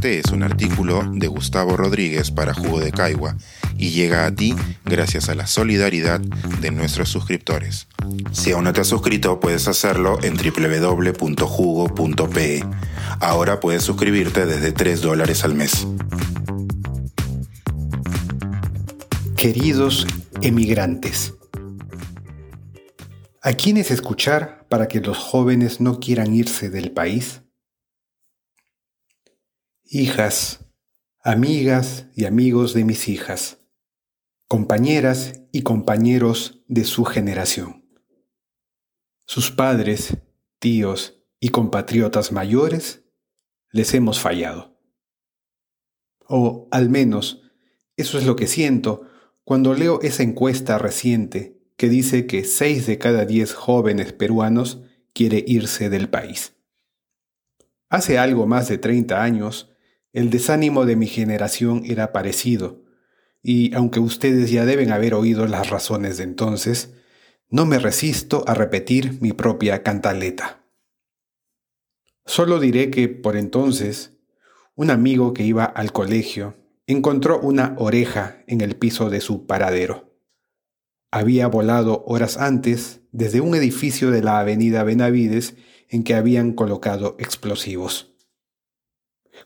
Este es un artículo de Gustavo Rodríguez para Jugo de Caigua y llega a ti gracias a la solidaridad de nuestros suscriptores. Si aún no te has suscrito, puedes hacerlo en www.jugo.pe. Ahora puedes suscribirte desde 3 dólares al mes. Queridos emigrantes, ¿a quiénes escuchar para que los jóvenes no quieran irse del país? Hijas, amigas y amigos de mis hijas, compañeras y compañeros de su generación. Sus padres, tíos y compatriotas mayores les hemos fallado. O al menos eso es lo que siento cuando leo esa encuesta reciente que dice que 6 de cada 10 jóvenes peruanos quiere irse del país. Hace algo más de 30 años, el desánimo de mi generación era parecido, y aunque ustedes ya deben haber oído las razones de entonces, no me resisto a repetir mi propia cantaleta. Solo diré que por entonces, un amigo que iba al colegio encontró una oreja en el piso de su paradero. Había volado horas antes desde un edificio de la avenida Benavides en que habían colocado explosivos.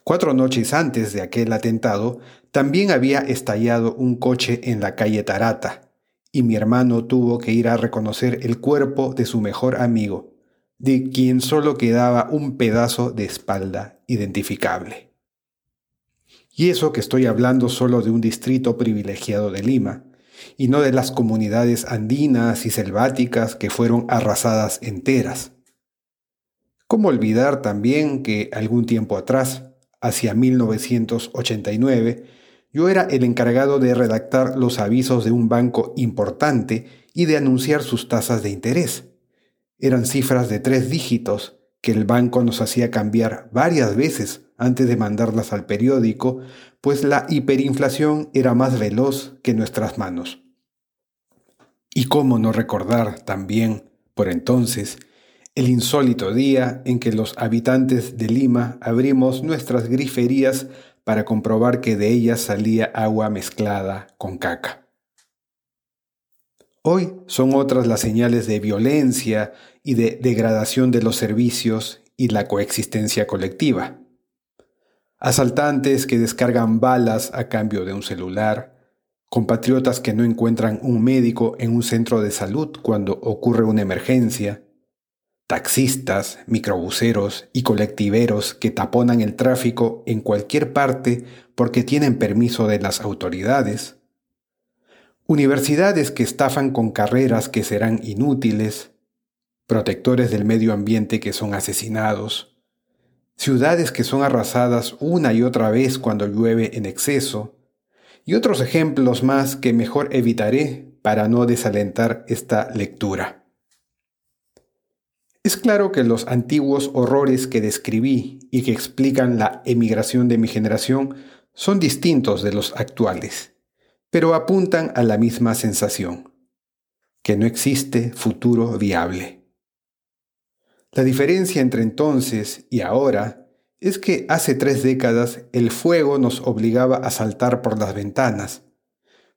Cuatro noches antes de aquel atentado, también había estallado un coche en la calle Tarata, y mi hermano tuvo que ir a reconocer el cuerpo de su mejor amigo, de quien solo quedaba un pedazo de espalda identificable. Y eso que estoy hablando solo de un distrito privilegiado de Lima, y no de las comunidades andinas y selváticas que fueron arrasadas enteras. ¿Cómo olvidar también que algún tiempo atrás, hacia 1989, yo era el encargado de redactar los avisos de un banco importante y de anunciar sus tasas de interés. Eran cifras de tres dígitos que el banco nos hacía cambiar varias veces antes de mandarlas al periódico, pues la hiperinflación era más veloz que nuestras manos. Y cómo no recordar también, por entonces, el insólito día en que los habitantes de Lima abrimos nuestras griferías para comprobar que de ellas salía agua mezclada con caca. Hoy son otras las señales de violencia y de degradación de los servicios y la coexistencia colectiva. Asaltantes que descargan balas a cambio de un celular, compatriotas que no encuentran un médico en un centro de salud cuando ocurre una emergencia, taxistas, microbuseros y colectiveros que taponan el tráfico en cualquier parte porque tienen permiso de las autoridades, universidades que estafan con carreras que serán inútiles, protectores del medio ambiente que son asesinados, ciudades que son arrasadas una y otra vez cuando llueve en exceso, y otros ejemplos más que mejor evitaré para no desalentar esta lectura. Es claro que los antiguos horrores que describí y que explican la emigración de mi generación son distintos de los actuales, pero apuntan a la misma sensación, que no existe futuro viable. La diferencia entre entonces y ahora es que hace tres décadas el fuego nos obligaba a saltar por las ventanas,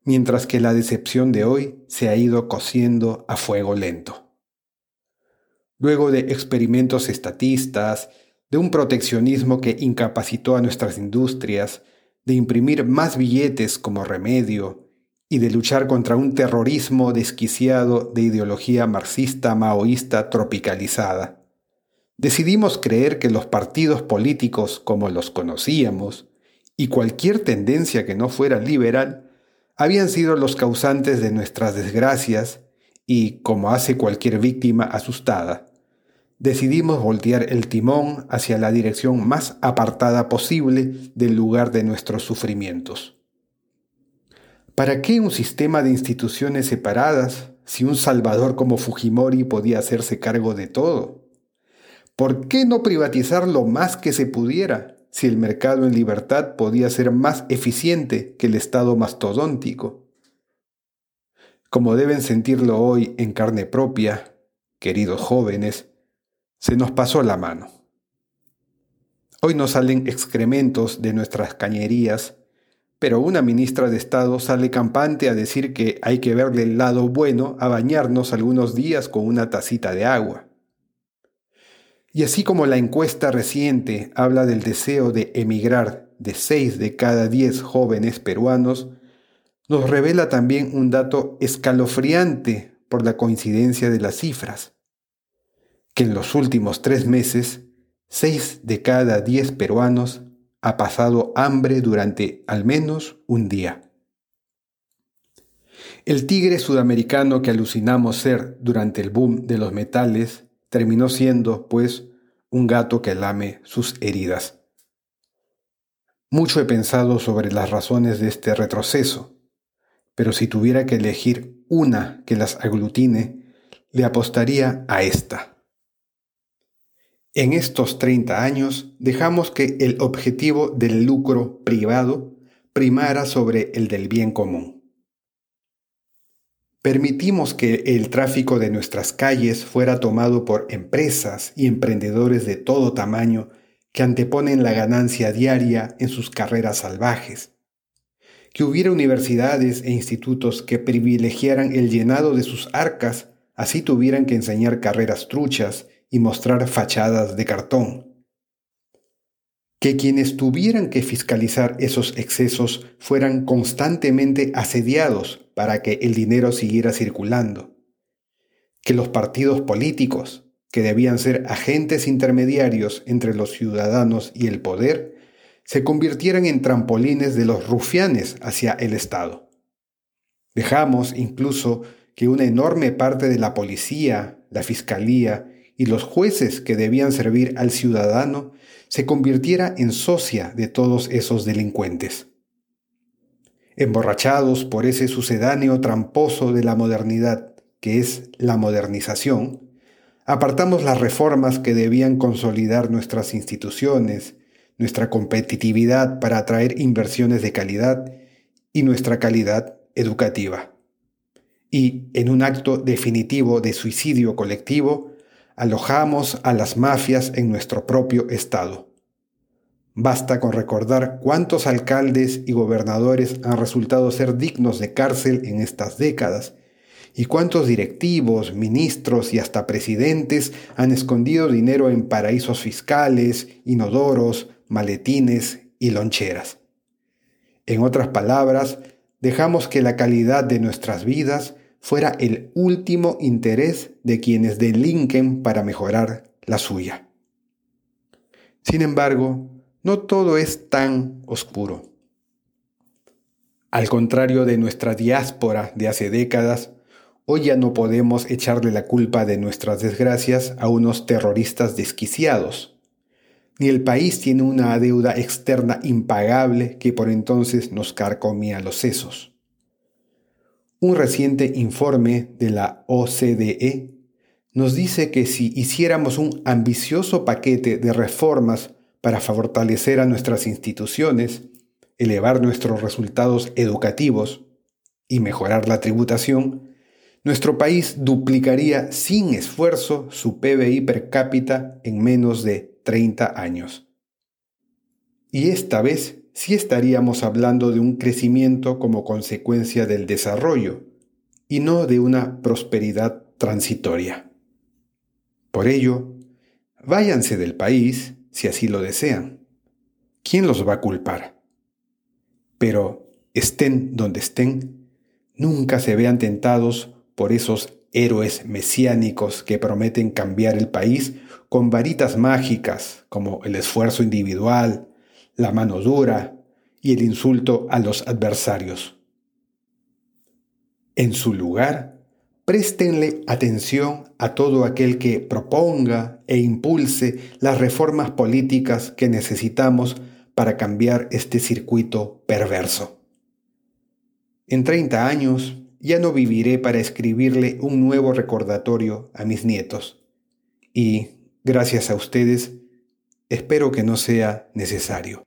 mientras que la decepción de hoy se ha ido cociendo a fuego lento luego de experimentos estatistas, de un proteccionismo que incapacitó a nuestras industrias, de imprimir más billetes como remedio y de luchar contra un terrorismo desquiciado de ideología marxista maoísta tropicalizada. Decidimos creer que los partidos políticos como los conocíamos y cualquier tendencia que no fuera liberal habían sido los causantes de nuestras desgracias y, como hace cualquier víctima asustada, decidimos voltear el timón hacia la dirección más apartada posible del lugar de nuestros sufrimientos. ¿Para qué un sistema de instituciones separadas si un salvador como Fujimori podía hacerse cargo de todo? ¿Por qué no privatizar lo más que se pudiera si el mercado en libertad podía ser más eficiente que el Estado mastodóntico? como deben sentirlo hoy en carne propia, queridos jóvenes, se nos pasó la mano. Hoy nos salen excrementos de nuestras cañerías, pero una ministra de Estado sale campante a decir que hay que verle el lado bueno a bañarnos algunos días con una tacita de agua. Y así como la encuesta reciente habla del deseo de emigrar de 6 de cada 10 jóvenes peruanos, nos revela también un dato escalofriante por la coincidencia de las cifras, que en los últimos tres meses, 6 de cada 10 peruanos ha pasado hambre durante al menos un día. El tigre sudamericano que alucinamos ser durante el boom de los metales terminó siendo, pues, un gato que lame sus heridas. Mucho he pensado sobre las razones de este retroceso, pero si tuviera que elegir una que las aglutine, le apostaría a esta. En estos 30 años dejamos que el objetivo del lucro privado primara sobre el del bien común. Permitimos que el tráfico de nuestras calles fuera tomado por empresas y emprendedores de todo tamaño que anteponen la ganancia diaria en sus carreras salvajes. Que hubiera universidades e institutos que privilegiaran el llenado de sus arcas, así tuvieran que enseñar carreras truchas y mostrar fachadas de cartón que quienes tuvieran que fiscalizar esos excesos fueran constantemente asediados para que el dinero siguiera circulando, que los partidos políticos, que debían ser agentes intermediarios entre los ciudadanos y el poder, se convirtieran en trampolines de los rufianes hacia el Estado. Dejamos incluso que una enorme parte de la policía, la fiscalía y los jueces que debían servir al ciudadano se convirtiera en socia de todos esos delincuentes. Emborrachados por ese sucedáneo tramposo de la modernidad, que es la modernización, apartamos las reformas que debían consolidar nuestras instituciones, nuestra competitividad para atraer inversiones de calidad y nuestra calidad educativa. Y, en un acto definitivo de suicidio colectivo, alojamos a las mafias en nuestro propio Estado. Basta con recordar cuántos alcaldes y gobernadores han resultado ser dignos de cárcel en estas décadas y cuántos directivos, ministros y hasta presidentes han escondido dinero en paraísos fiscales, inodoros, maletines y loncheras. En otras palabras, dejamos que la calidad de nuestras vidas fuera el último interés de quienes delinquen para mejorar la suya. Sin embargo, no todo es tan oscuro. Al contrario de nuestra diáspora de hace décadas, hoy ya no podemos echarle la culpa de nuestras desgracias a unos terroristas desquiciados. Ni el país tiene una deuda externa impagable que por entonces nos carcomía los sesos. Un reciente informe de la OCDE nos dice que si hiciéramos un ambicioso paquete de reformas para fortalecer a nuestras instituciones, elevar nuestros resultados educativos y mejorar la tributación, nuestro país duplicaría sin esfuerzo su PBI per cápita en menos de 30 años. Y esta vez sí estaríamos hablando de un crecimiento como consecuencia del desarrollo y no de una prosperidad transitoria. Por ello, váyanse del país si así lo desean. ¿Quién los va a culpar? Pero estén donde estén, nunca se vean tentados por esos héroes mesiánicos que prometen cambiar el país con varitas mágicas como el esfuerzo individual, la mano dura y el insulto a los adversarios. En su lugar, préstenle atención a todo aquel que proponga e impulse las reformas políticas que necesitamos para cambiar este circuito perverso. En 30 años ya no viviré para escribirle un nuevo recordatorio a mis nietos y, gracias a ustedes, espero que no sea necesario.